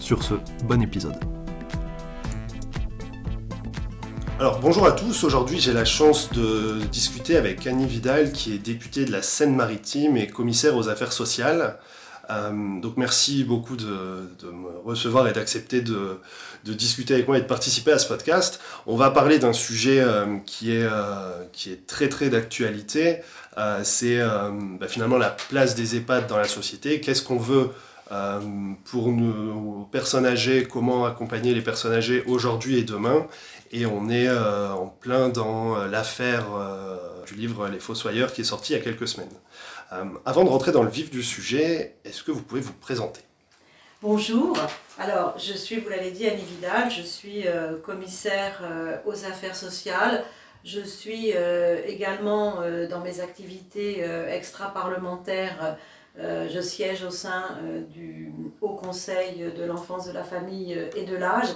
Sur ce, bon épisode. Alors bonjour à tous, aujourd'hui j'ai la chance de discuter avec Annie Vidal qui est députée de la Seine-Maritime et commissaire aux affaires sociales. Euh, donc merci beaucoup de, me recevoir et d'accepter de, discuter avec moi et de participer à ce podcast. On va parler d'un sujet euh, qui, est, euh, qui est très très d'actualité. c'est bah, finalement la place des EHPAD dans la société. Qu'est-ce qu'on veut pour nos personnes âgées, comment accompagner les personnes âgées aujourd'hui et demain. Et on est en plein dans l'affaire du livre Les Fossoyeurs qui est sorti il y a quelques semaines. Euh, avant de rentrer dans le vif du sujet, est-ce que vous pouvez vous présenter? Bonjour, alors je suis, vous l'avez dit, Annie Vidal, je suis euh, commissaire euh, aux affaires sociales. Je suis également dans mes activités extra-parlementaires. Je siège au sein du Haut Conseil de l'enfance, de la famille et de l'âge,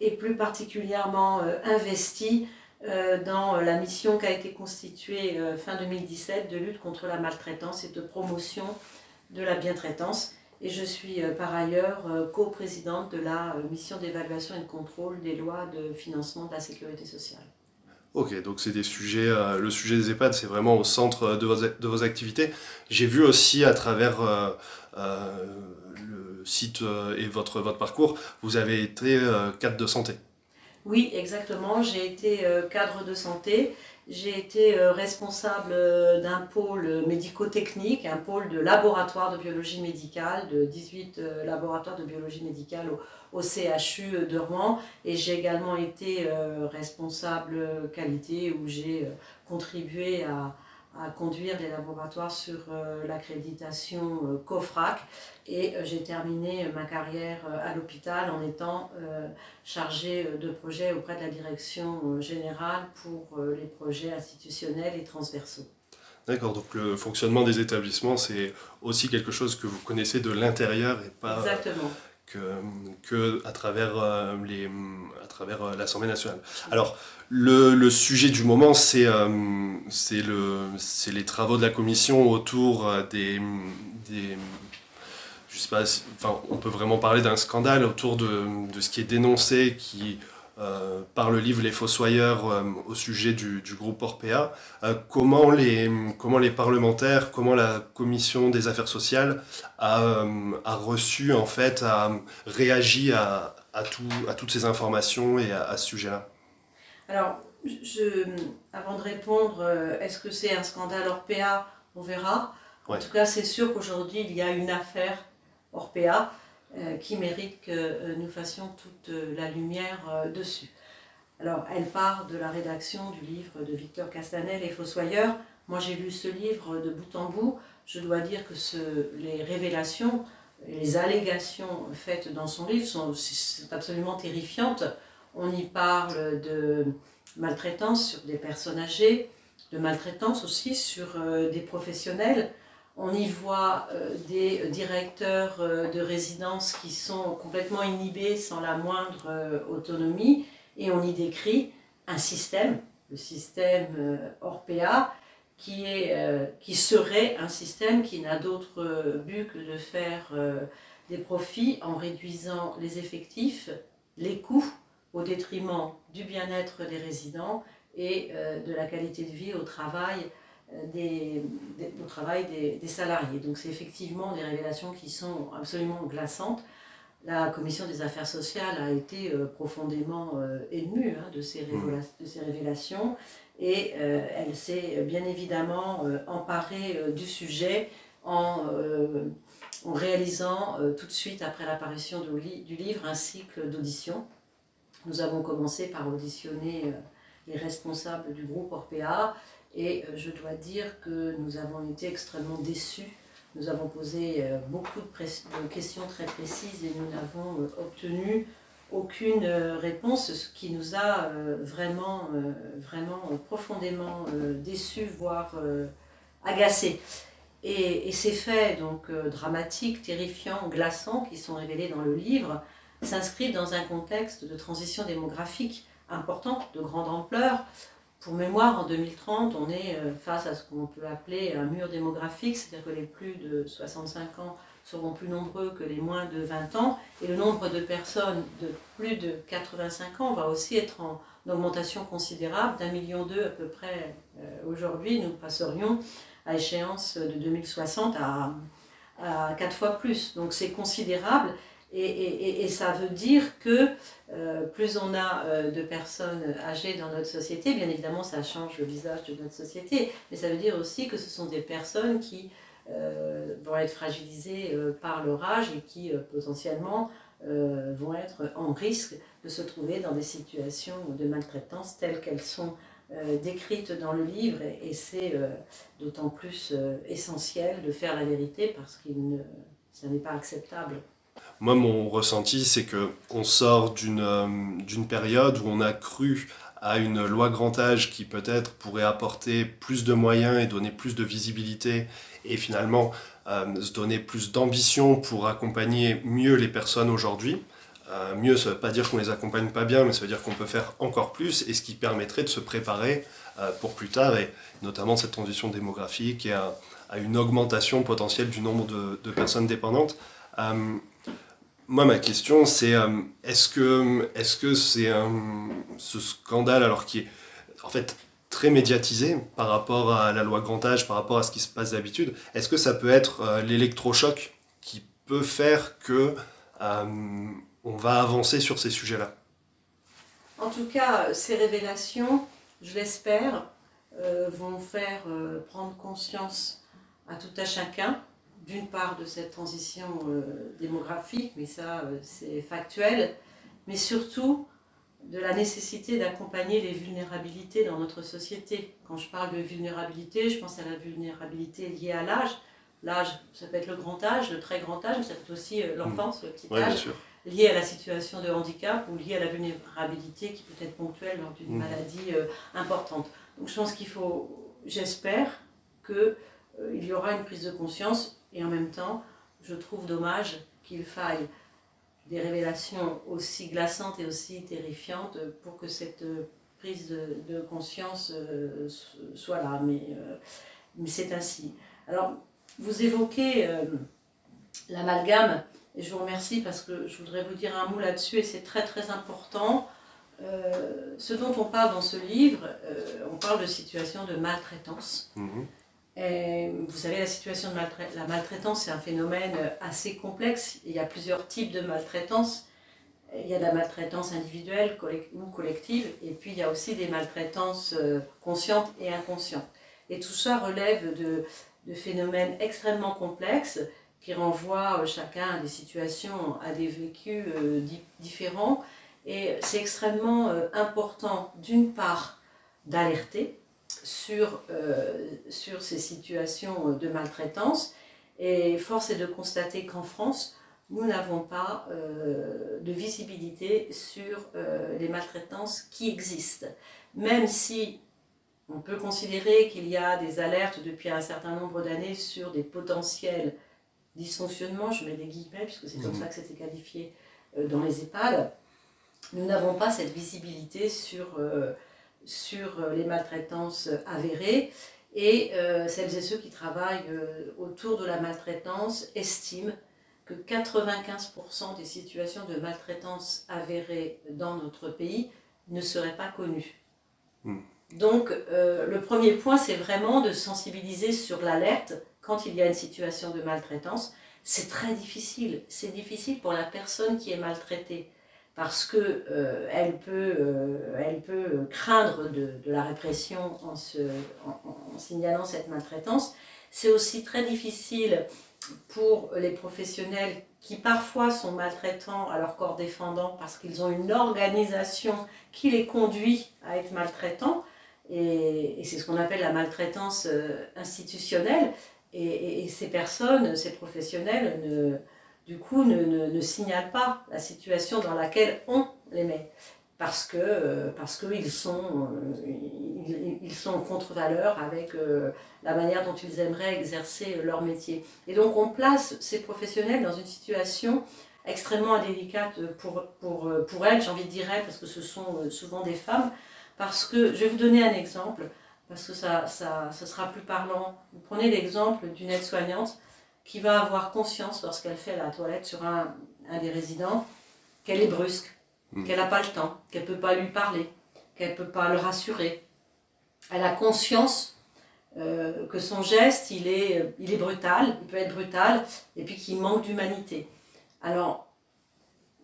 et plus particulièrement investi euh, dans la mission qui a été constituée euh, fin 2017 de lutte contre la maltraitance et de promotion de la bientraitance. Et je suis euh, par ailleurs coprésidente de la mission d'évaluation et de contrôle des lois de financement de la sécurité sociale. Ok, donc c'est des sujets, le sujet des EHPAD, c'est vraiment au centre de vos, de vos activités. J'ai vu aussi à travers le site et votre, votre parcours, vous avez été cadre de santé. Oui, exactement. J'ai été euh, cadre de santé. J'ai été euh, responsable euh, d'un pôle médico-technique, un pôle de laboratoire de biologie médicale, de 18 laboratoires de biologie médicale au, CHU de Rouen. Et j'ai également été responsable qualité où j'ai contribué à, à conduire les laboratoires sur euh, l'accréditation euh, COFRAC et euh, j'ai terminé ma carrière à l'hôpital en étant chargée de projets auprès de la direction générale pour les projets institutionnels et transversaux. D'accord, donc le fonctionnement des établissements, c'est aussi quelque chose que vous connaissez de l'intérieur et pas Exactement. Que, à travers, les, à travers l'Assemblée nationale. Alors, le, sujet du moment, c'est euh, les travaux de la commission autour euh, des, je sais pas, enfin, on peut vraiment parler d'un scandale autour de, ce qui est dénoncé, qui euh, par le livre Les Fossoyeurs au sujet du, groupe Orpea. comment, les, comment les parlementaires, comment la commission des affaires sociales a, reçu, en fait, a réagi à, à, à toutes ces informations et à ce sujet-là alors, je, avant de répondre, euh, est-ce que c'est un scandale Orpea? On verra. En tout cas, c'est sûr qu'aujourd'hui, il y a une affaire Orpea euh, qui mérite que euh, nous fassions toute la lumière dessus. Alors, elle part de la rédaction du livre de Victor Castanel, Les Fossoyeurs. Moi, j'ai lu ce livre de bout en bout. Je dois dire que les révélations, les allégations faites dans son livre sont, sont absolument terrifiantes. On y parle de maltraitance sur des personnes âgées, de maltraitance aussi sur euh, des professionnels. On y voit euh, des directeurs euh, de résidence qui sont complètement inhibés sans la moindre autonomie. Et on y décrit un système, le système Orpea, qui, est, qui serait un système qui n'a d'autre but que de faire des profits en réduisant les effectifs, les coûts au détriment du bien-être des résidents et euh, de la qualité de vie au travail euh, des, au travail des, salariés. Donc c'est effectivement des révélations qui sont absolument glaçantes. La commission des affaires sociales a été euh, profondément émue hein, de, ces mmh. de, ces révélations et elle s'est bien évidemment emparée du sujet en, en réalisant tout de suite après l'apparition du livre un cycle d'auditions nous avons commencé par auditionner euh, les responsables du groupe Orpea et euh, je dois dire que nous avons été extrêmement déçus Nous avons posé beaucoup de, questions très précises et nous n'avons obtenu aucune réponse, ce qui nous a vraiment, vraiment profondément déçus, voire agacés. Et, ces faits donc dramatiques, terrifiants, glaçants qui sont révélés dans le livre s'inscrivent dans un contexte de transition démographique importante, de grande ampleur. Pour mémoire, en 2030, on est euh, face à ce qu'on peut appeler un mur démographique, c'est-à-dire que les plus de 65 ans seront plus nombreux que les moins de 20 ans, et le nombre de personnes de plus de 85 ans va aussi être en augmentation considérable, d'un million deux à peu près euh, aujourd'hui, nous passerions à échéance de 2060 à, à 4 fois plus. Donc c'est considérable, et, ça veut dire que euh, plus on a euh, de personnes âgées dans notre société, bien évidemment ça change le visage de notre société, mais ça veut dire aussi que ce sont des personnes qui euh, vont être fragilisées par leur âge et qui potentiellement vont être en risque de se trouver dans des situations de maltraitance telles qu'elles sont décrites dans le livre et, c'est d'autant plus essentiel de faire la vérité parce que ça n'est pas acceptable. Moi, mon ressenti, c'est qu'on sort euh, d'une période où on a cru à une loi grand âge qui peut-être pourrait apporter plus de moyens et donner plus de visibilité et finalement euh, se donner plus d'ambition pour accompagner mieux les personnes aujourd'hui. Euh, mieux, ça ne veut pas dire qu'on les accompagne pas bien, mais ça veut dire qu'on peut faire encore plus et ce qui permettrait de se préparer pour plus tard et notamment cette transition démographique et à, une augmentation potentielle du nombre de personnes dépendantes. Moi, ma question, c'est euh, est-ce que que c'est ce scandale, alors qui est en fait très médiatisé par rapport à la loi grand âge, par rapport à ce qui se passe d'habitude, est-ce que ça peut être euh, l'électrochoc qui peut faire que euh, on va avancer sur ces sujets-là? En tout cas, ces révélations, je l'espère, vont faire prendre conscience à tout à chacun d'une part de cette transition euh, démographique, mais ça euh, c'est factuel, mais surtout de la nécessité d'accompagner les vulnérabilités dans notre société. Quand je parle de vulnérabilité, je pense à la vulnérabilité liée à l'âge. L'âge, ça peut être le grand âge, le très grand âge, mais ça peut être aussi euh, l'enfance, le petit âge, lié à la situation de handicap ou lié à la vulnérabilité qui peut être ponctuelle lors d'une mmh. maladie importante. Donc je pense qu'il faut, j'espère, qu'il il y aura une prise de conscience et en même temps, je trouve dommage qu'il faille des révélations aussi glaçantes et aussi terrifiantes pour que cette prise de, conscience euh, soit là. Mais, euh, mais c'est ainsi. Alors, vous évoquez euh, l'amalgame, et je vous remercie parce que je voudrais vous dire un mot là-dessus, et c'est très très important. ce dont on parle dans ce livre, on parle de situation de maltraitance. Mhm vous savez, la situation de la maltraitance, c'est un phénomène assez complexe. Il y a plusieurs types de maltraitance. Il y a de la maltraitance individuelle ou collective, et puis il y a aussi des maltraitances euh, conscientes et inconscientes. Et tout ça relève de, phénomènes extrêmement complexes qui renvoient euh, chacun à des situations, à des vécus euh, différents. Et c'est extrêmement important, d'une part, d'alerter, sur, euh, sur ces situations de maltraitance. Et force est de constater qu'en France, nous n'avons pas euh, de visibilité sur euh, les maltraitances qui existent. Même si on peut considérer qu'il y a des alertes depuis un certain nombre d'années sur des potentiels dysfonctionnements, je mets des guillemets puisque c'est comme mmh. ça que c'était qualifié dans les EHPAD, nous n'avons pas cette visibilité sur sur euh, les maltraitances avérées. Et euh, celles et ceux qui travaillent euh, autour de la maltraitance estiment que 95% des situations de maltraitance avérées dans notre pays ne seraient pas connues. Hmm. Donc le premier point, c'est vraiment de sensibiliser sur l'alerte quand il y a une situation de maltraitance. C'est très difficile. C'est difficile pour la personne qui est maltraitée parce qu'elle euh, elle peut, euh, elle peut craindre de, la répression en, se, signalant cette maltraitance. C'est aussi très difficile pour les professionnels qui parfois sont maltraitants à leur corps défendant parce qu'ils ont une organisation qui les conduit à être maltraitants. Et, et c'est ce qu'on appelle la maltraitance euh, institutionnelle. Et, ces personnes, ces professionnels, ne, du coup, ne, ne, signalent pas la situation dans laquelle on les met. Parce que euh, parce qu'ils sont, ils, ils, sont contre-valeur avec la manière dont ils aimeraient exercer leur métier. Et donc on place ces professionnels dans une situation extrêmement délicate pour, pour, pour elles, j'ai envie de dire parce que ce sont souvent des femmes, parce que, je vais vous donner un exemple, parce que ça, ça, ça sera plus parlant. Vous prenez l'exemple d'une aide-soignante qui va avoir conscience, lorsqu'elle fait la toilette sur un, un des résidents, qu'elle est brusque, hmm. qu'elle n'a pas le temps, qu'elle ne peut pas lui parler, qu'elle ne peut pas le rassurer. Elle a conscience euh, que son geste, il est, il est brutal, il peut être brutal, et puis qu'il manque d'humanité. Alors,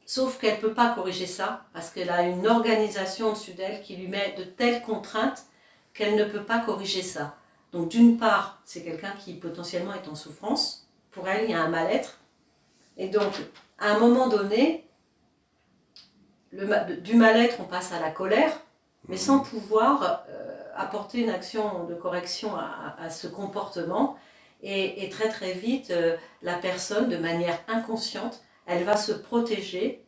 sauf qu'elle ne peut pas corriger ça, parce qu'elle a une organisation au-dessus d'elle qui lui met de telles contraintes qu'elle ne peut pas corriger ça. Donc d'une part, c'est quelqu'un qui potentiellement est en souffrance. Pour elle, il y a un mal-être. Et donc, à un moment donné, le, du mal-être, on passe à la colère, mais sans pouvoir euh, apporter une action de correction à, ce comportement. Et, très très vite, euh, la personne, de manière inconsciente, elle va se protéger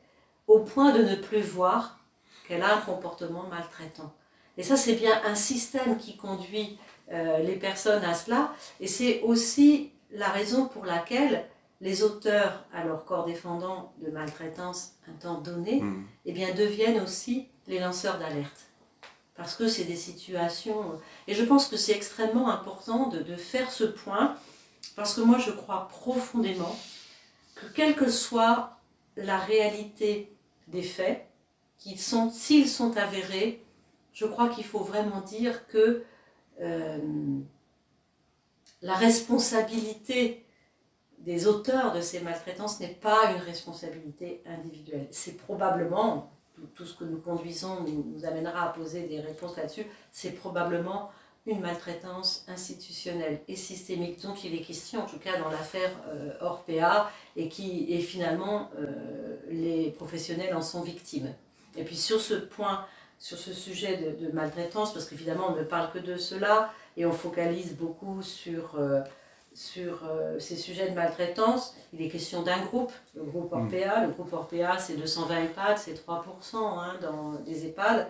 au point de ne plus voir qu'elle a un comportement maltraitant. Et ça, c'est bien un système qui conduit euh, les personnes à cela. Et c'est aussi la raison pour laquelle les auteurs, à leur corps défendant de maltraitance un temps donné, hmm. eh bien, deviennent aussi les lanceurs d'alerte. Parce que c'est des situations... Et je pense que c'est extrêmement important de, de faire ce point, parce que moi, je crois profondément quelle que soit la réalité des faits, sont, s'ils sont avérés, je crois qu'il faut vraiment dire que euh, la responsabilité des auteurs de ces maltraitances n'est pas une responsabilité individuelle. C'est probablement, tout, ce que nous conduisons nous, amènera à poser des réponses là-dessus, c'est probablement une maltraitance institutionnelle et systémique dont il est question, en tout cas dans l'affaire euh, Orpea, et qui et finalement euh, les professionnels en sont victimes. Et puis sur ce point, sur ce sujet de, maltraitance, parce qu'évidemment on ne parle que de cela et on focalise beaucoup sur, euh, sur ces sujets de maltraitance, il est question d'un groupe, le groupe mm. Orpea. Le groupe Orpea c'est 220 EHPAD, c'est 3% hein, dans des EHPAD.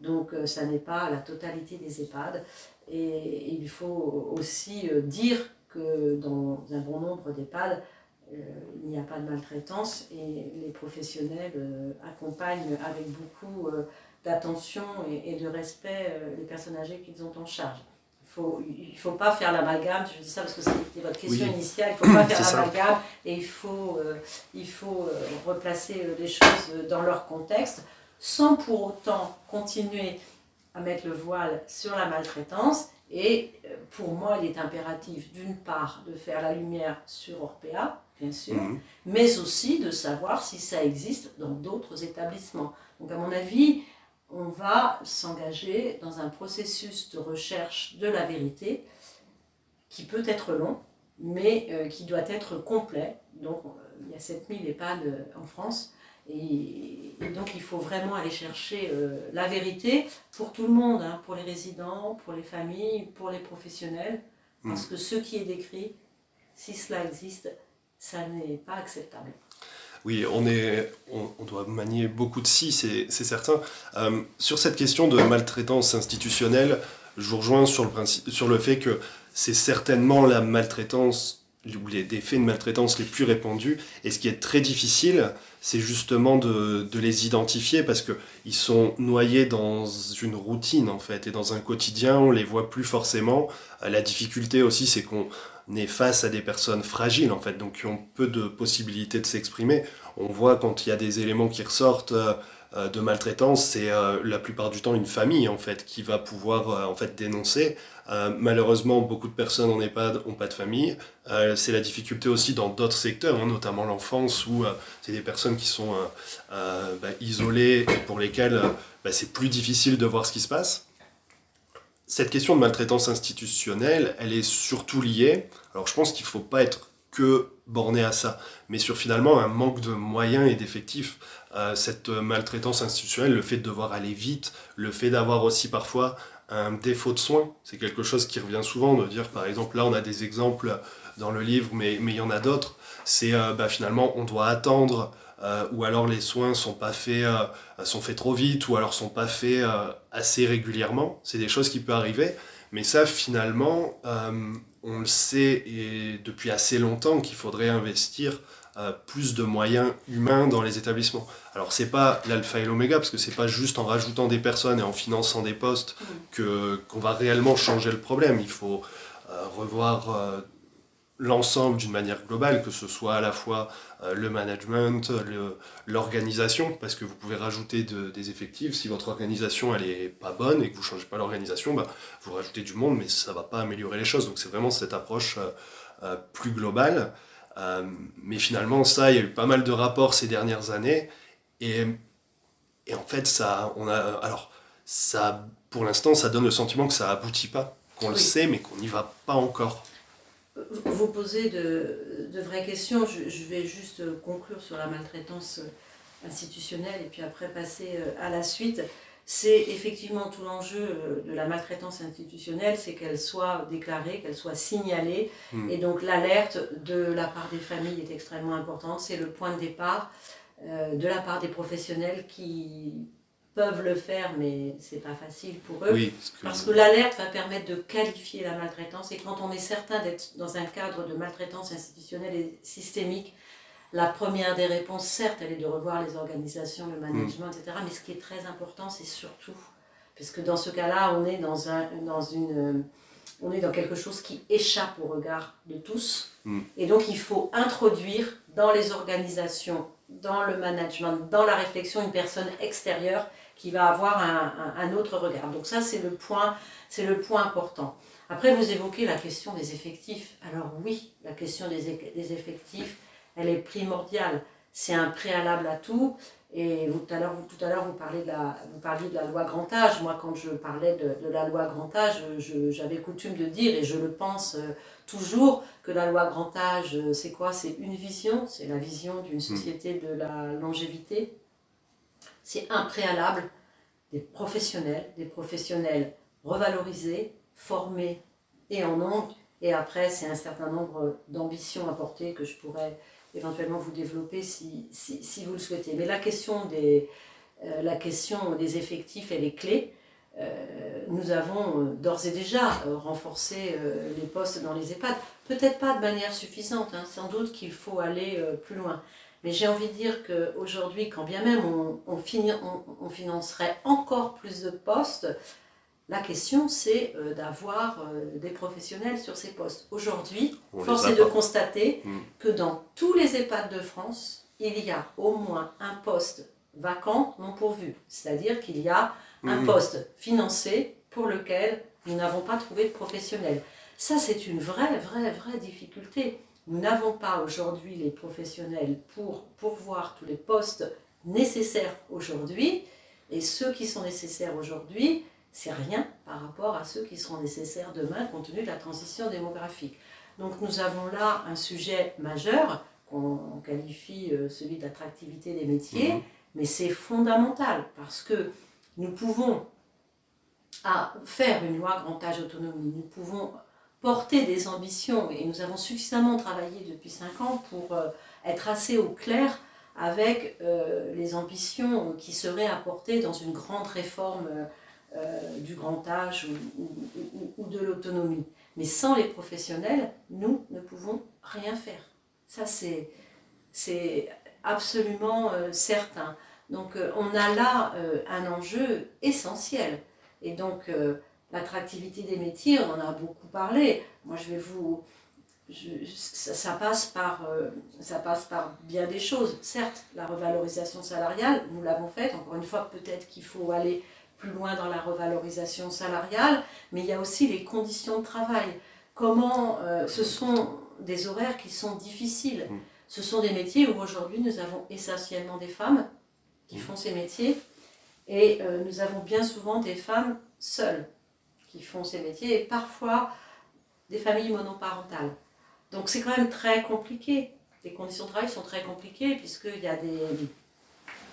Donc ça n'est pas la totalité des EHPAD. Et, il faut aussi euh, dire que dans un bon nombre d'EHPAD, euh, il n'y a pas de maltraitance et les professionnels euh, accompagnent avec beaucoup d'attention et, de respect les personnes âgées qu'ils ont en charge. Il ne faut pas faire l'amalgame, je dis ça parce que c'était votre question initiale, il ne faut pas faire l'amalgame et il faut, il faut replacer les choses dans leur contexte sans pour autant continuer à mettre le voile sur la maltraitance. Et euh, pour moi, il est impératif, d'une part, de faire la lumière sur Orpea, bien sûr, mhm. mais aussi de savoir si ça existe dans d'autres établissements. Donc, à mon avis, on va s'engager dans un processus de recherche de la vérité qui peut être long, mais euh, qui doit être complet. Donc, euh, il y a 7000 EHPAD en France. Et, donc il faut vraiment aller chercher euh, la vérité pour tout le monde, hein, pour les résidents, pour les familles, pour les professionnels, parce mm. que ce qui est décrit, si cela existe, ça n'est pas acceptable. Oui, on, est, on, doit manier beaucoup de si, c'est certain. Euh, sur cette question de maltraitance institutionnelle, je vous rejoins sur le, principe, sur le fait que c'est certainement la maltraitance ou les, faits de maltraitance les plus répandus. Et ce qui est très difficile, c'est justement de, de, les identifier parce qu'ils sont noyés dans une routine en fait et dans un quotidien, on les voit plus forcément. Euh, la difficulté aussi, c'est qu'on est face à des personnes fragiles en fait, donc qui ont peu de possibilités de s'exprimer. On voit quand il y a des éléments qui ressortent euh, euh, de maltraitance, c'est la plupart du temps une famille en fait qui va pouvoir en fait dénoncer. Euh, malheureusement, beaucoup de personnes en EHPAD n'ont pas de famille. Euh, c'est la difficulté aussi dans d'autres secteurs, hein, notamment l'enfance, où euh, c'est des personnes qui sont bah, isolées et pour lesquelles bah, c'est plus difficile de voir ce qui se passe. Cette question de maltraitance institutionnelle, elle est surtout liée, alors je pense qu'il ne faut pas être que borné à ça, mais sur finalement un manque de moyens et d'effectifs. cette maltraitance institutionnelle, le fait de devoir aller vite, le fait d'avoir aussi parfois un défaut de soins. C'est quelque chose qui revient souvent de dire, par exemple, là on a des exemples dans le livre, mais, mais il y en a d'autres. C'est bah, finalement on doit attendre ou alors les soins sont pas faits, sont faits trop vite, ou alors sont pas faits assez régulièrement. C'est des choses qui peuvent arriver, mais ça finalement, on le sait et depuis assez longtemps qu'il faudrait investir euh, plus de moyens humains dans les établissements. Alors c'est pas l'alpha et l'oméga parce que c'est pas juste en rajoutant des personnes et en finançant des postes mm. que qu'on va réellement changer le problème. Il faut euh, revoir euh, l'ensemble d'une manière globale, que ce soit à la fois le management, l'organisation, parce que vous pouvez rajouter des effectifs. Si votre organisation elle est pas bonne et que vous changez pas l'organisation, bah, vous rajoutez du monde, mais ça va pas améliorer les choses. Donc c'est vraiment cette approche plus globale. Euh, mais finalement, ça, il y a eu pas mal de rapports ces dernières années. Et, et en fait, ça, on a, alors, ça, pour l'instant, ça donne le sentiment que ça aboutit pas, qu'on le sait, mais qu'on n'y va pas encore. Vous posez de, de vraies questions. Je, je, vais juste conclure sur la maltraitance institutionnelle et puis après passer euh, à la suite c'est effectivement tout l'enjeu euh, de la maltraitance institutionnelle, c'est qu'elle soit déclarée, qu'elle soit signalée. Hmm. Et donc l'alerte de la part des familles est extrêmement importante. C'est le point de départ euh, de la part des professionnels qui peuvent le faire, mais c'est pas facile pour eux. Parce que l'alerte va permettre de qualifier la maltraitance. Et quand on est certain d'être dans un cadre de maltraitance institutionnelle et systémique, la première des réponses, certes, elle est de revoir les organisations, le management, etc. Mais ce qui est très important, c'est surtout, parce que dans ce cas-là, on est dans, un, dans une, on est dans quelque chose qui échappe au regard de tous. Mm. Et donc, il faut introduire dans les organisations, dans le management, dans la réflexion, une personne extérieure qui va avoir un, un, autre regard. Donc ça, c'est le point, c'est le point important. Après, vous évoquez la question des effectifs. Alors oui, la question des, des effectifs, elle est primordiale. C'est un préalable à tout. Et vous, tout à l'heure, vous, tout à l'heure, vous, parliez de la, vous parliez de la loi grand âge. Moi, quand je parlais de, la loi grand âge, j'avais coutume de dire, et je le pense euh, toujours, que la loi grand âge, euh, c'est quoi? C'est une vision, c'est la vision d'une hmm. société de la longévité. C'est un préalable des professionnels, des professionnels revalorisés, formés et en nombre. Et après, c'est un certain nombre d'ambitions à porter que je pourrais éventuellement vous développer si, si, vous le souhaitez. Mais la question des, euh, la des effectifs, elle est clé. Euh, nous avons euh, d'ores et déjà renforcé les postes dans les EHPAD. Peut-être pas de manière suffisante, hein, sans doute qu'il faut aller plus loin. Mais j'ai envie de dire qu'aujourd'hui, quand bien même on, on, on, on financerait encore plus de postes, la question, c'est euh, d'avoir euh, des professionnels sur ces postes. Aujourd'hui, force est de constater hmm. que dans tous les EHPAD de France, il y a au moins un poste vacant non pourvu. C'est-à-dire qu'il y a un hmm. poste financé pour lequel nous n'avons pas trouvé de professionnels. Ça, c'est une vraie, vraie, vraie difficulté. Nous n'avons pas aujourd'hui les professionnels pour pourvoir tous les postes nécessaires aujourd'hui. Et ceux qui sont nécessaires aujourd'hui, c'est rien par rapport à ceux qui seront nécessaires demain compte tenu de la transition démographique. Donc nous avons là un sujet majeur qu'on qualifie euh, celui d'attractivité des métiers, mhm. mais c'est fondamental parce que nous pouvons à faire une loi grand âge autonomie, nous pouvons porter des ambitions et nous avons suffisamment travaillé depuis cinq ans pour euh, être assez au clair avec euh, les ambitions qui seraient apportées dans une grande réforme euh, du grand âge ou, de l'autonomie. Mais sans les professionnels, nous ne pouvons rien faire. Ça, c'est absolument certain. Donc, on a là un enjeu essentiel. Et donc, l'attractivité des métiers, on en a beaucoup parlé. Moi, je vais vous. ça, passe par, ça passe par bien des choses. Certes, la revalorisation salariale, nous l'avons faite. Encore une fois, peut-être qu'il faut aller plus loin dans la revalorisation salariale, mais il y a aussi les conditions de travail. Comment euh, ce sont des horaires qui sont difficiles. Mm. Ce sont des métiers où aujourd'hui nous avons essentiellement des femmes qui mm. font ces métiers et euh, nous avons bien souvent des femmes seules qui font ces métiers et parfois des familles monoparentales. Donc c'est quand même très compliqué. Les conditions de travail sont très compliquées puisqu'il y, a des,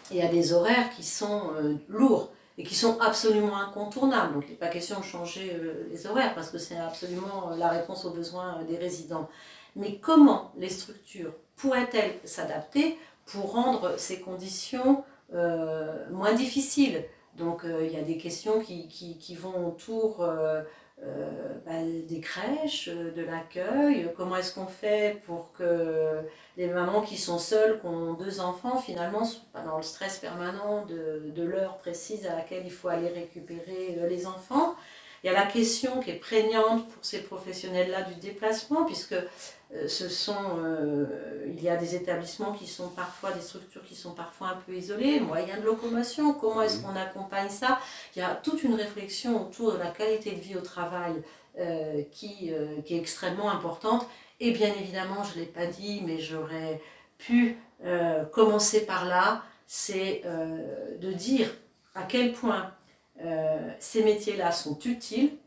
y a des horaires qui sont euh, lourds et qui sont absolument incontournables. Donc il n'est pas question de changer les horaires parce que c'est absolument la réponse aux besoins des résidents. Mais comment les structures pourraient-elles s'adapter pour rendre ces conditions moins difficiles? Donc il y a des questions qui, vont autour euh, bah, des crèches, euh, de l'accueil, comment est-ce qu'on fait pour que les mamans qui sont seules, qui ont deux enfants, finalement, soient pas dans le stress permanent de, l'heure précise à laquelle il faut aller récupérer euh, les enfants? Il y a la question qui est prégnante pour ces professionnels-là du déplacement, puisque euh, ce sont, euh, il y a des établissements qui sont parfois, des structures qui sont parfois un peu isolées, moyens de locomotion, comment est-ce qu'on accompagne ça? Il y a toute une réflexion autour de la qualité de vie au travail euh, qui, qui est extrêmement importante. Et bien évidemment, je ne l'ai pas dit, mais j'aurais pu commencer par là, c'est de dire à quel point ces métiers-là sont utiles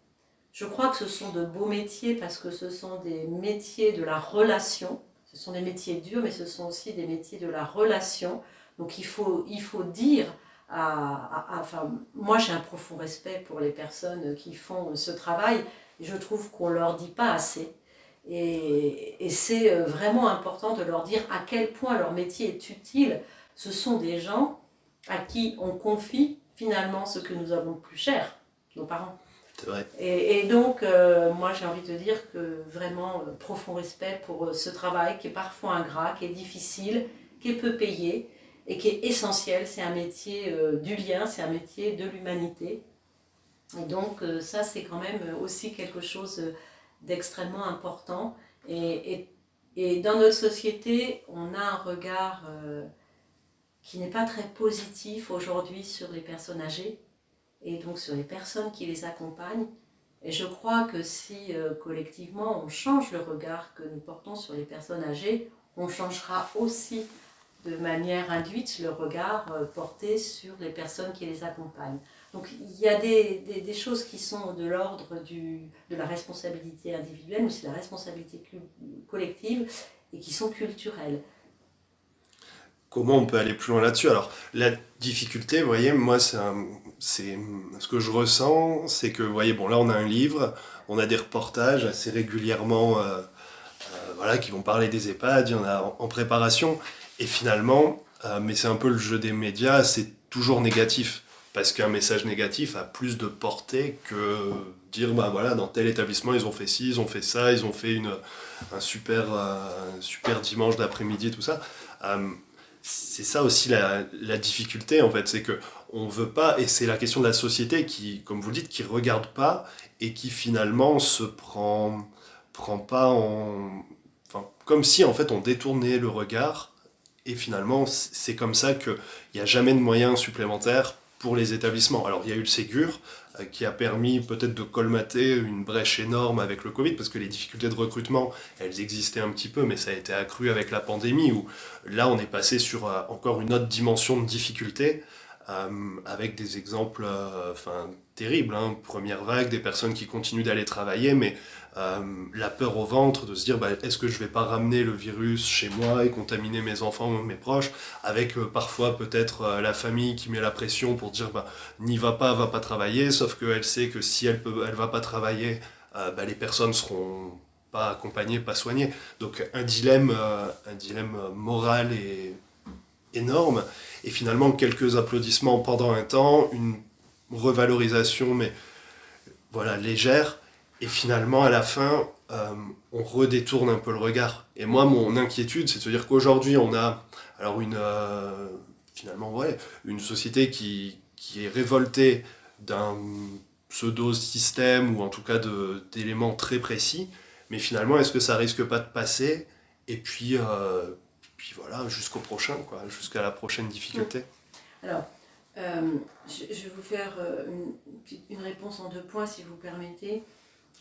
je crois que ce sont de beaux métiers parce que ce sont des métiers de la relation. Ce sont des métiers durs, mais ce sont aussi des métiers de la relation. Donc il faut, il faut dire, à, enfin, moi j'ai un profond respect pour les personnes qui font ce travail. Je trouve qu'on ne leur dit pas assez. Et, et c'est euh, vraiment important de leur dire à quel point leur métier est utile. Ce sont des gens à qui on confie finalement ce que nous avons de plus cher, nos parents. Et, donc, euh, moi, j'ai envie de dire que vraiment, euh, profond respect pour euh, ce travail qui est parfois ingrat, qui est difficile, qui est peu payé et qui est essentiel. C'est un métier du lien, c'est un métier de l'humanité. Et donc, ça, c'est quand même aussi quelque chose d'extrêmement important. Et, et, dans notre société, on a un regard qui n'est pas très positif aujourd'hui sur les personnes âgées et donc sur les personnes qui les accompagnent. Et je crois que si euh, collectivement on change le regard que nous portons sur les personnes âgées, on changera aussi de manière induite le regard euh, porté sur les personnes qui les accompagnent. Donc il y a des, des, choses qui sont de l'ordre de la responsabilité individuelle, mais de la responsabilité collective et qui sont culturelles comment on peut aller plus loin là-dessus. Alors, la difficulté, vous voyez, moi, c'est ce que je ressens, c'est que, vous voyez, bon, là, on a un livre, on a des reportages assez régulièrement, euh, euh, voilà, qui vont parler des EHPAD, il y en a en, préparation, et finalement, euh, mais c'est un peu le jeu des médias, c'est toujours négatif, parce qu'un message négatif a plus de portée que dire, bah voilà, dans tel établissement, ils ont fait ci, ils ont fait ça, ils ont fait une, un super, super dimanche d'après-midi, tout ça c'est ça aussi la, difficulté en fait, c'est que on veut pas, et c'est la question de la société qui, comme vous dites, qui regarde pas et qui finalement se prend, prend pas en, enfin, comme si en fait on détournait le regard. Et finalement c'est comme ça qu'il n'y a jamais de moyens supplémentaires pour les établissements. Alors il y a eu le Ségur, euh, qui a permis peut-être de colmater une brèche énorme avec le Covid, parce que les difficultés de recrutement, elles existaient un petit peu, mais ça a été accru avec la pandémie, où là on est passé sur euh, encore une autre dimension de difficulté, euh, avec des exemples enfin, terribles. Hein. Première vague, des personnes qui continuent d'aller travailler, mais euh, la peur au ventre de se dire bah, est-ce que je vais pas ramener le virus chez moi et contaminer mes enfants, mes proches, avec euh, parfois peut-être euh, la famille qui met la pression pour dire bah, n'y va pas, va pas travailler, sauf qu'elle sait que si elle peut, va pas travailler, bah, les personnes seront pas accompagnées, pas soignées. Donc un dilemme, un dilemme moral et énorme. Et finalement quelques applaudissements pendant un temps, une revalorisation mais voilà légère et finalement, à la fin, euh, on redétourne un peu le regard. Et moi, mon inquiétude, c'est de se dire qu'aujourd'hui, on a alors une, euh, finalement, ouais, une société qui, qui est révoltée d'un pseudo-système ou en tout cas d'éléments très précis. Mais finalement, est-ce que ça risque pas de passer? Et puis, euh, puis voilà, jusqu'au prochain, quoi, jusqu'à la prochaine difficulté. Alors, je, vais vous faire une, une, réponse en deux points, si vous permettez.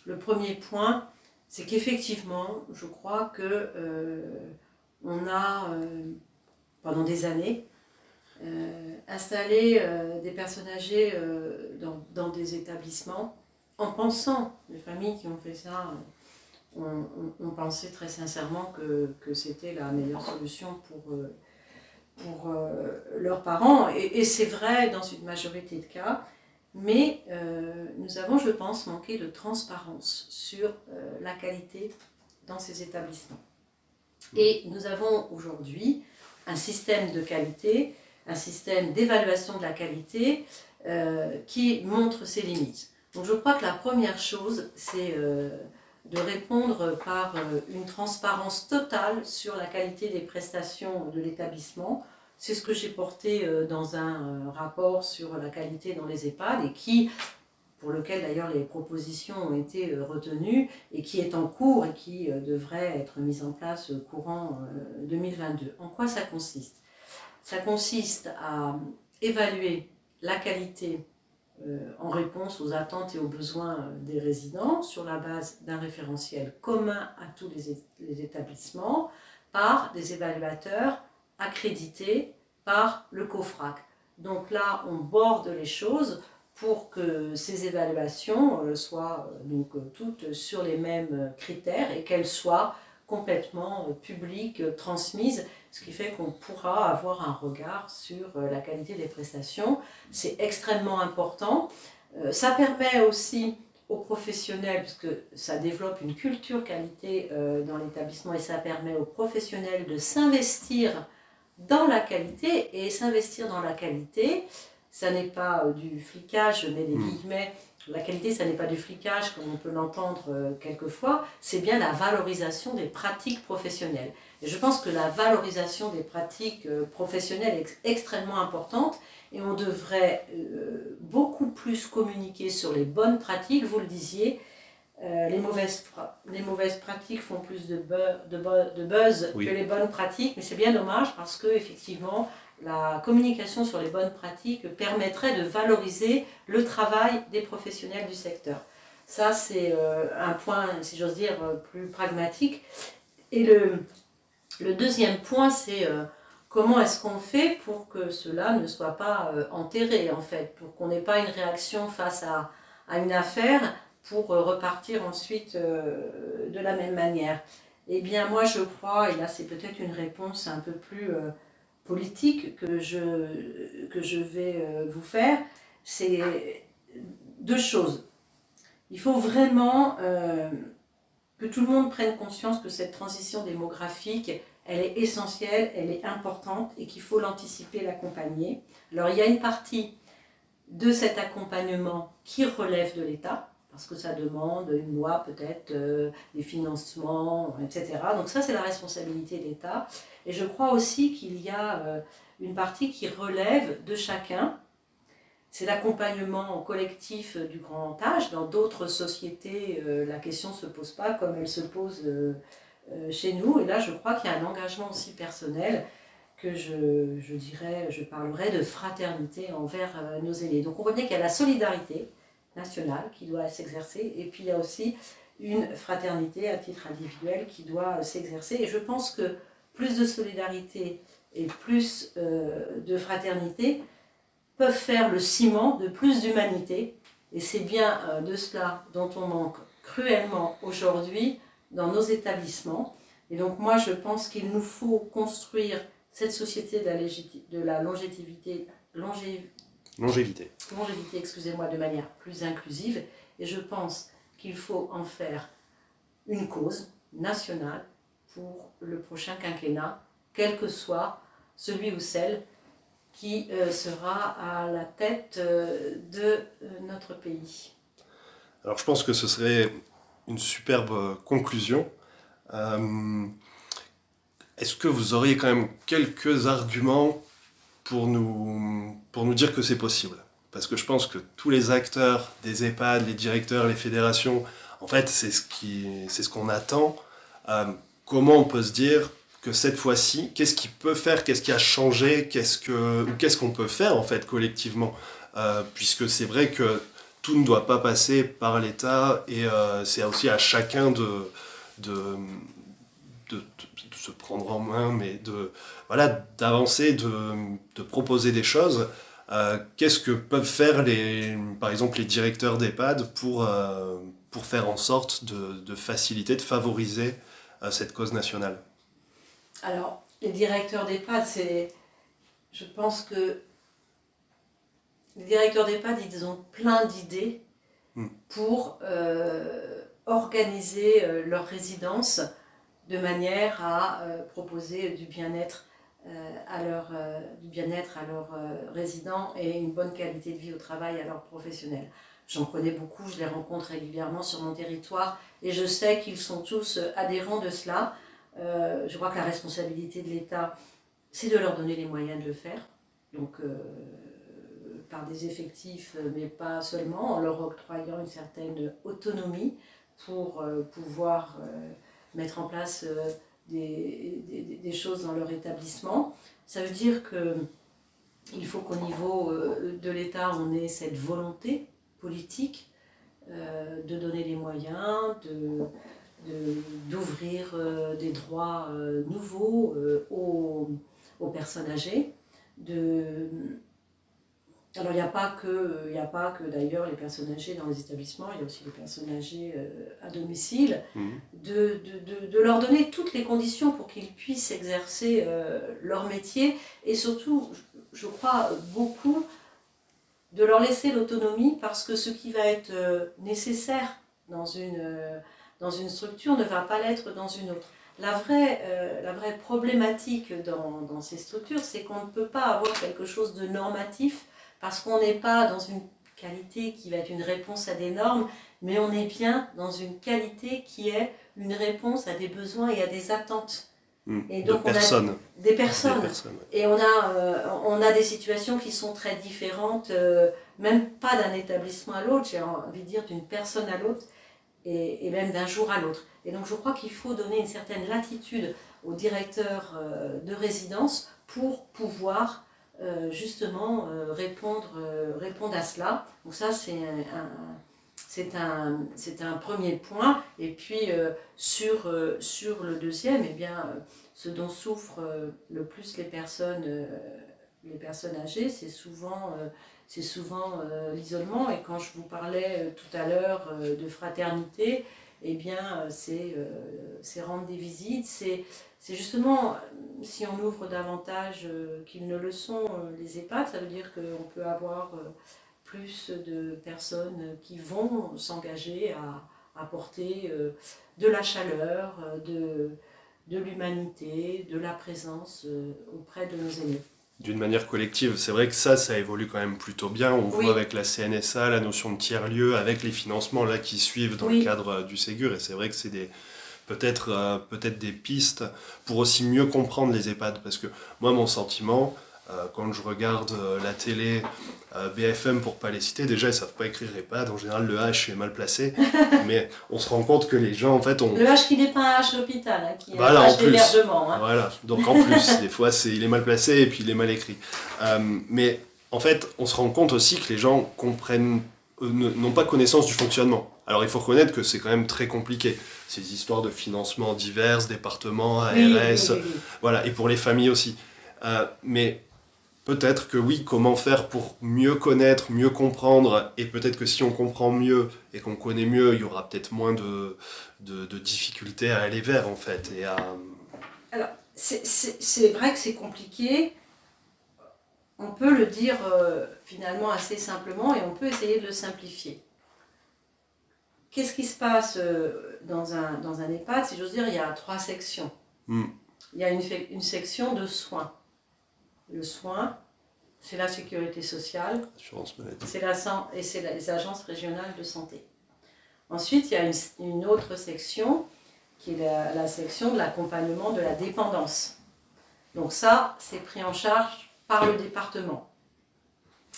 Le premier point, c'est qu'effectivement, je crois que euh, on a, euh, pendant des années, euh, installé des personnes âgées dans, des établissements en pensant, les familles qui ont fait ça, ont, pensé très sincèrement que, c'était la meilleure solution pour, leurs parents, et, c'est vrai dans une majorité de cas, mais euh, nous avons, je pense, manqué de transparence sur euh, la qualité dans ces établissements. Et nous avons aujourd'hui un système de qualité, un système d'évaluation de la qualité qui montre ses limites. Donc je crois que la première chose, c'est de répondre par euh, une transparence totale sur la qualité des prestations de l'établissement. C'est ce que j'ai porté euh, dans un euh, rapport sur la qualité dans les EHPAD et qui, pour lequel d'ailleurs les propositions ont été retenues et qui est en cours et qui devrait être mise en place courant 2022. En quoi ça consiste? Ça consiste à évaluer la qualité euh, en réponse aux attentes et aux besoins euh, des résidents sur la base d'un référentiel commun à tous les, établissements par des évaluateurs accrédités par le COFRAC. Donc là, on borde les choses pour que ces évaluations euh, soient donc toutes sur les mêmes critères et qu'elles soient complètement publiques, transmises ce qui fait qu'on pourra avoir un regard sur euh, la qualité des prestations. C'est extrêmement important. Euh, ça permet aussi aux professionnels, parce que ça développe une culture qualité euh, dans l'établissement et ça permet aux professionnels de s'investir dans la qualité et s'investir dans la qualité, ça n'est pas du flicage, mais des hmm. guillemets, la qualité, ça n'est pas du flicage comme on peut l'entendre quelquefois, c'est bien la valorisation des pratiques professionnelles je pense que la valorisation des pratiques euh, professionnelles est extrêmement importante et on devrait euh, beaucoup plus communiquer sur les bonnes pratiques. Vous le disiez, euh, les, mauvaises, les mauvaises pratiques font plus de, de, buzz que les bonnes pratiques, mais c'est bien dommage parce que effectivement, la communication sur les bonnes pratiques permettrait de valoriser le travail des professionnels du secteur. Ça, c'est un point, si j'ose dire, plus pragmatique. Et le, le deuxième point, c'est euh, comment est-ce qu'on fait pour que cela ne soit pas euh, enterré, en fait, pour qu'on n'ait pas une réaction face à, une affaire pour euh, repartir ensuite de la même manière. Eh bien, moi, je crois, et là, c'est peut-être une réponse un peu plus politique que je, que je vais vous faire, c'est deux choses. Il faut vraiment que tout le monde prenne conscience que cette transition démographique, elle est essentielle, elle est importante et qu'il faut l'anticiper, l'accompagner. Alors il y a une partie de cet accompagnement qui relève de l'État, parce que ça demande une loi peut-être, euh, des financements, etc. Donc ça c'est la responsabilité de l'État. Et je crois aussi qu'il y a euh, une partie qui relève de chacun, c'est l'accompagnement collectif du grand âge. Dans d'autres sociétés, euh, la question ne se pose pas comme elle se pose chez nous. Et là, je crois qu'il y a un engagement aussi personnel que je, je dirais, je parlerai de fraternité envers nos aînés. Donc on voit bien qu'il y a la solidarité nationale qui doit s'exercer et puis il y a aussi une fraternité à titre individuel qui doit s'exercer. Et je pense que plus de solidarité et plus de fraternité, peuvent faire le ciment de plus d'humanité. Et c'est bien euh, de cela dont on manque cruellement aujourd'hui dans nos établissements. Et donc moi, je pense qu'il nous faut construire cette société de la, de la longévité, longévité, longévité excusez-moi, de manière plus inclusive. Et je pense qu'il faut en faire une cause nationale pour le prochain quinquennat, quel que soit celui ou celle qui euh, sera à la tête euh, de euh, notre pays. Alors je pense que ce serait une superbe conclusion. Est-ce que vous auriez quand même quelques arguments pour nous, pour nous dire que c'est possible Parce que je pense que tous les acteurs des EHPAD, les directeurs, les fédérations, en fait, c'est ce qu'on ce qu'on attend. comment on peut se dire que cette fois-ci, qu'est-ce qui peut faire, qu'est-ce qui a changé, qu'est-ce que, qu'est-ce qu'on peut faire en fait collectivement, euh, puisque c'est vrai que tout ne doit pas passer par l'État et euh, c'est aussi à chacun de, se prendre en main, mais de voilà d'avancer, de, de, proposer des choses. Euh, qu'est-ce que peuvent faire les, par exemple les directeurs d'EHPAD pour, pour faire en sorte de, de faciliter, de favoriser cette cause nationale? Alors, les directeurs d'EHPAD, je pense que les directeurs d'EHPAD, ils ont plein d'idées hmm. pour euh, organiser euh, leur résidence de manière à euh, proposer du bien-être à leur du bien-être à leurs résidents et une bonne qualité de vie au travail à leurs professionnels. J'en connais beaucoup, je les rencontre régulièrement sur mon territoire et je sais qu'ils sont tous adhérents de cela. je crois que la responsabilité de l'État, c'est de leur donner les moyens de le faire. Donc, par des effectifs, euh, mais pas seulement, en leur octroyant une certaine autonomie pour euh, pouvoir euh, mettre en place des, des, choses dans leur établissement. Ça veut dire que il faut qu'au niveau de l'État, on ait cette volonté politique de donner les moyens, de, d'ouvrir des droits nouveaux aux, aux, personnes âgées, de, alors, il n'y a pas que, a pas que d'ailleurs les personnes âgées dans les établissements, il y a aussi les personnes âgées euh, à domicile, mhm. de, de, de, leur donner toutes les conditions pour qu'ils puissent exercer euh, leur métier et surtout, je crois beaucoup, de leur laisser l'autonomie parce que ce qui va être euh, nécessaire dans une, dans une structure ne va pas l'être dans une autre. La vraie, la vraie problématique dans, dans ces structures, c'est qu'on ne peut pas avoir quelque chose de normatif parce qu'on n'est pas dans une qualité qui va être une réponse à des normes, mais on est bien dans une qualité qui est une réponse à des besoins et à des attentes. Hmm. et donc on a des personnes. Et on a, euh, on a des situations qui sont très différentes, euh, même pas d'un établissement à l'autre, j'ai envie de dire d'une personne à l'autre, et, et, même d'un jour à l'autre. Et donc je crois qu'il faut donner une certaine latitude aux directeurs euh, de résidence pour pouvoir euh, justement euh, répondre, euh, répondre à cela. Donc ça, c'est un, un, premier point. Et puis sur, sur le deuxième, eh bien, ce dont souffrent le plus les personnes, les personnes âgées, c'est souvent, c'est souvent l'isolement. Et quand je vous parlais tout à l'heure de fraternité, eh bien, c'est rendre des visites, c'est c'est justement, si on ouvre davantage euh, qu'ils ne le sont, euh, les EHPAD, ça veut dire qu'on peut avoir euh, plus de personnes qui vont s'engager à apporter de la chaleur, de, de l'humanité, de la présence auprès de nos aînés d'une manière collective. C'est vrai que ça, ça évolue quand même plutôt bien. On voit avec la CNSA la notion de tiers-lieu, avec les financements là qui suivent dans le cadre du Ségur. Et c'est vrai que c'est des, peut-être euh, peut-être des pistes pour aussi mieux comprendre les EHPAD. Parce que moi, mon sentiment, euh, quand je regarde euh, la télé, BFM pour pas les citer, déjà ils savent pas écrire EHPAD, en général le H est mal placé, mais on se rend compte que les gens en fait ont... Le H qui n'est pas un H d'hôpital, hein, qui est un H d'hébergement. Hein. Voilà, donc en plus, des fois c'est, il est mal placé et puis il est mal écrit. mais en fait, on se rend compte aussi que les gens comprennent, n'ont pas connaissance du fonctionnement. Alors il faut reconnaître que c'est quand même très compliqué ces histoires de financement divers, départements, ARS, voilà, et pour les familles aussi. Euh, mais peut-être que oui, comment faire pour mieux connaître, mieux comprendre, et peut-être que si on comprend mieux et qu'on connaît mieux, il y aura peut-être moins de, de, difficultés à aller vers, en fait. Et à... Alors, c'est vrai que c'est compliqué. On peut le dire euh, finalement assez simplement et on peut essayer de le simplifier. Qu'est-ce qui se passe euh, dans un, dans un EHPAD? Si j'ose dire, il y a trois sections. Hmm. Il y a une, une section de soins. Le soin, c'est la sécurité sociale. C'est la, et c'est les agences régionales de santé. Ensuite, il y a une, une autre section qui est la, la section de l'accompagnement de la dépendance. Donc ça, c'est pris en charge par le département.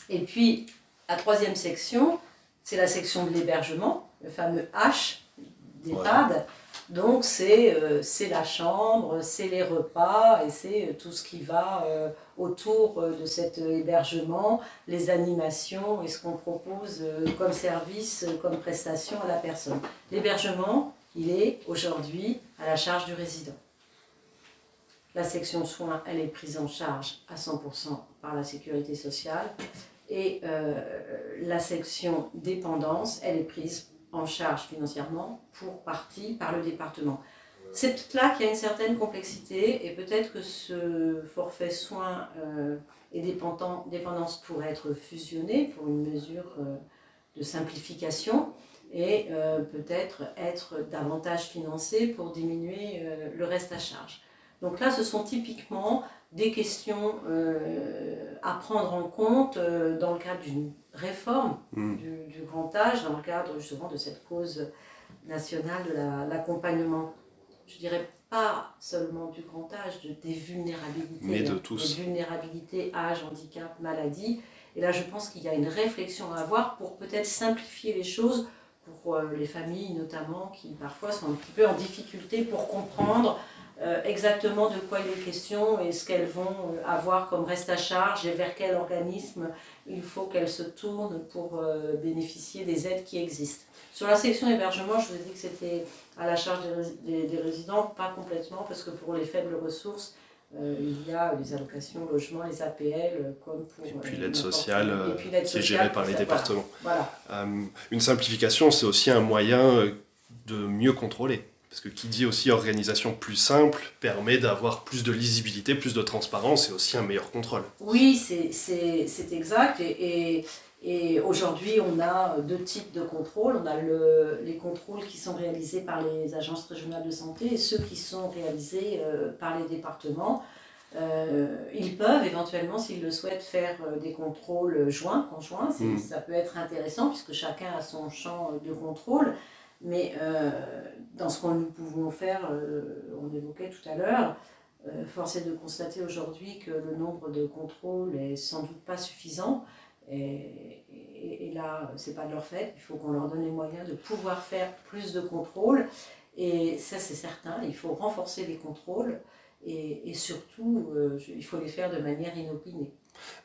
Et puis, la troisième section, c'est la section de l'hébergement le fameux H d'EHPAD. Donc euh, c'est la chambre, c'est les repas et c'est euh, tout ce qui va euh, autour de cet hébergement, les animations et ce qu'on propose comme service, comme prestation à la personne. L'hébergement, il est aujourd'hui à la charge du résident. La section soins, elle est prise en charge à 100% par la sécurité sociale. Et la section dépendance, elle est prise en charge financièrement pour partie par le département. C'est peut-être là qu'il y a une certaine complexité et peut-être que ce forfait soins et dépendance pourrait être fusionné pour une mesure de simplification et peut-être être davantage financé pour diminuer le reste à charge. Donc là, ce sont typiquement des questions à prendre en compte dans le cadre d'une réforme mm. du, grand âge, dans le cadre justement de cette cause nationale de l'accompagnement. je dirais pas seulement du grand âge, de, des vulnérabilités. Mais de hein, tous. Des vulnérabilités, âge, handicap, maladie. Et là, je pense qu'il y a une réflexion à avoir pour peut-être simplifier les choses pour euh, les familles notamment qui parfois sont un petit peu en difficulté pour comprendre exactement de quoi il est question et ce qu'elles vont euh, avoir comme reste à charge et vers quel organisme il faut qu'elles se tournent pour euh, bénéficier des aides qui existent. Sur la section hébergement, je vous ai dit que c'était à la charge des, résidents, pas complètement, parce que pour les faibles ressources, il y a les allocations logement, les APL, comme pour... Et puis l'aide sociale, qui est gérée par les départements. une simplification, c'est aussi un moyen de mieux contrôler. Parce que qui dit aussi organisation plus simple permet d'avoir plus de lisibilité, plus de transparence et aussi un meilleur contrôle. Oui, c'est exact. Et, et, aujourd'hui, on a deux types de contrôles. On a le, les contrôles qui sont réalisés par les agences régionales de santé et ceux qui sont réalisés euh, par les départements. Euh, ils peuvent éventuellement, s'ils le souhaitent, faire euh, des contrôles joints, conjoints. Mm. Ça peut être intéressant puisque chacun a son champ de contrôle. Mais euh, dans ce que nous pouvons faire, euh, on évoquait tout à l'heure, euh, force est de constater aujourd'hui que le nombre de contrôles est sans doute pas suffisant. Et, et, et là, c'est pas de leur fait. Il faut qu'on leur donne les moyens de pouvoir faire plus de contrôles. Et ça, c'est certain. Il faut renforcer les contrôles. Et, et surtout, il faut les faire de manière inopinée.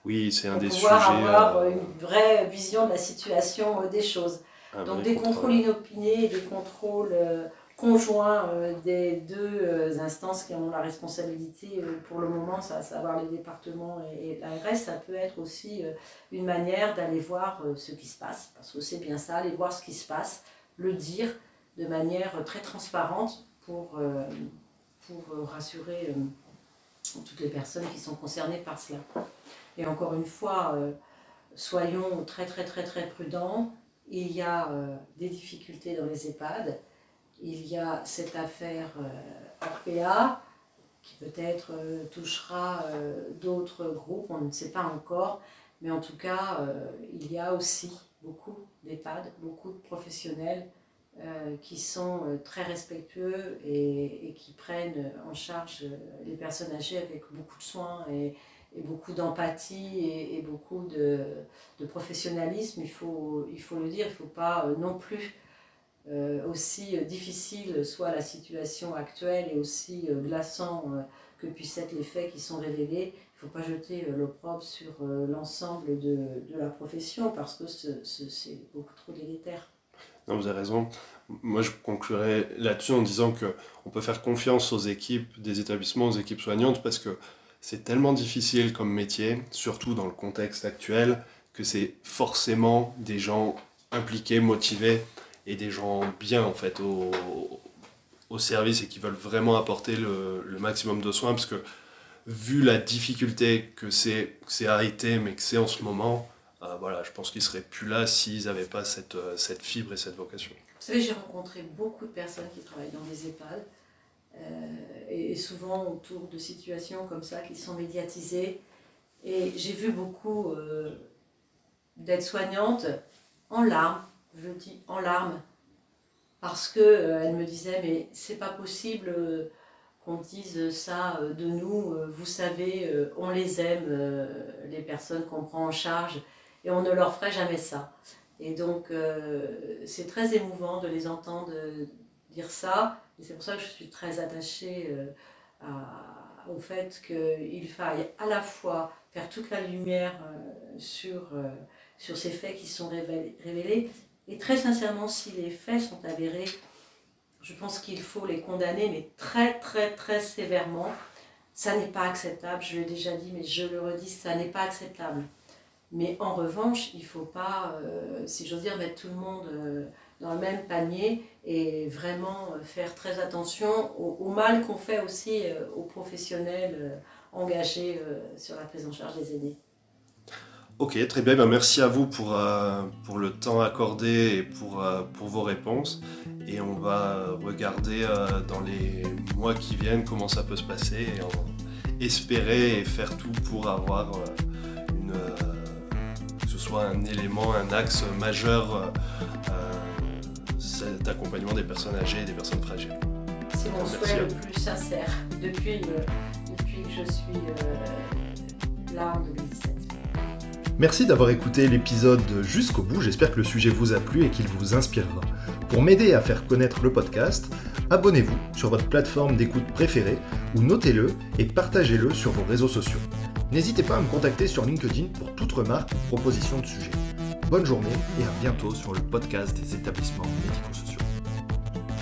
Oui, c'est un des sujets. Pour pouvoir avoir une vraie vision de la situation des choses. Donc des contrôles inopinés et des contrôles euh, conjoints euh, des deux euh, instances qui ont la responsabilité pour le moment, à savoir les départements et, l'ARS, ça peut être aussi une manière d'aller voir ce qui se passe, parce que c'est bien ça, aller voir ce qui se passe, le dire de manière très transparente pour, pour rassurer toutes les personnes qui sont concernées par cela. Et encore une fois, soyons très très très très prudents il y a euh, des difficultés dans les EHPAD, il y a cette affaire euh, RPA qui peut-être euh, touchera d'autres groupes, on ne sait pas encore, mais en tout cas, il y a aussi beaucoup d'EHPAD, beaucoup de professionnels qui sont très respectueux et, qui prennent en charge les personnes âgées avec beaucoup de soins et beaucoup d'empathie et, beaucoup de, de, professionnalisme, il faut, il faut le dire, il ne faut pas euh, non plus, euh, aussi difficile soit la situation actuelle et aussi euh, glaçant que puissent être les faits qui sont révélés, il ne faut pas jeter l'opprobre sur l'ensemble de, de, la profession parce que c'est beaucoup trop délétère. Non, vous avez raison. Moi, je conclurai là-dessus en disant qu'on peut faire confiance aux équipes des établissements, aux équipes soignantes, parce que c'est tellement difficile comme métier, surtout dans le contexte actuel, que c'est forcément des gens impliqués, motivés et des gens bien en fait au, au service et qui veulent vraiment apporter le, le, maximum de soins parce que vu la difficulté que c'est arrêté mais que c'est en ce moment, euh, voilà, je pense qu'ils seraient plus là s'ils n'avaient pas cette, euh, cette fibre et cette vocation. Vous savez, j'ai rencontré beaucoup de personnes qui travaillent dans les EHPAD et souvent autour de situations comme ça qui sont médiatisées. Et j'ai vu beaucoup euh, d'aides-soignantes en larmes, je dis en larmes, parce qu'elles euh, me disaient mais c'est pas possible qu'on dise ça de nous, vous savez, on les aime, les personnes qu'on prend en charge, et on ne leur ferait jamais ça. Et donc c'est très émouvant de les entendre dire ça, c'est pour ça que je suis très attachée euh, au fait qu'il faille à la fois faire toute la lumière euh, sur, euh, sur ces faits qui sont révélés, et très sincèrement, si les faits sont avérés, je pense qu'il faut les condamner, mais très très très sévèrement. Ça n'est pas acceptable, je l'ai déjà dit, mais je le redis, ça n'est pas acceptable. Mais en revanche, il ne faut pas, si j'ose dire, mettre tout le monde dans le même panier et vraiment faire très attention au, mal qu'on fait aussi aux professionnels engagés sur la prise en charge des aînés. Ok, très bien. Ben, merci à vous pour, euh, pour le temps accordé et pour, euh, pour vos réponses. Et on va regarder euh, dans les mois qui viennent comment ça peut se passer et espérer et faire tout pour avoir une, que ce soit un élément, un axe majeur cet accompagnement des personnes âgées et des personnes fragiles. C'est mon souhait le plus sincère depuis, depuis que je suis là en 2017. Merci d'avoir écouté l'épisode jusqu'au bout, j'espère que le sujet vous a plu et qu'il vous inspirera. Pour m'aider à faire connaître le podcast, abonnez-vous sur votre plateforme d'écoute préférée ou notez-le et partagez-le sur vos réseaux sociaux. N'hésitez pas à me contacter sur LinkedIn pour toute remarque ou proposition de sujet. Bonne journée et à bientôt sur le podcast des établissements médico-sociaux.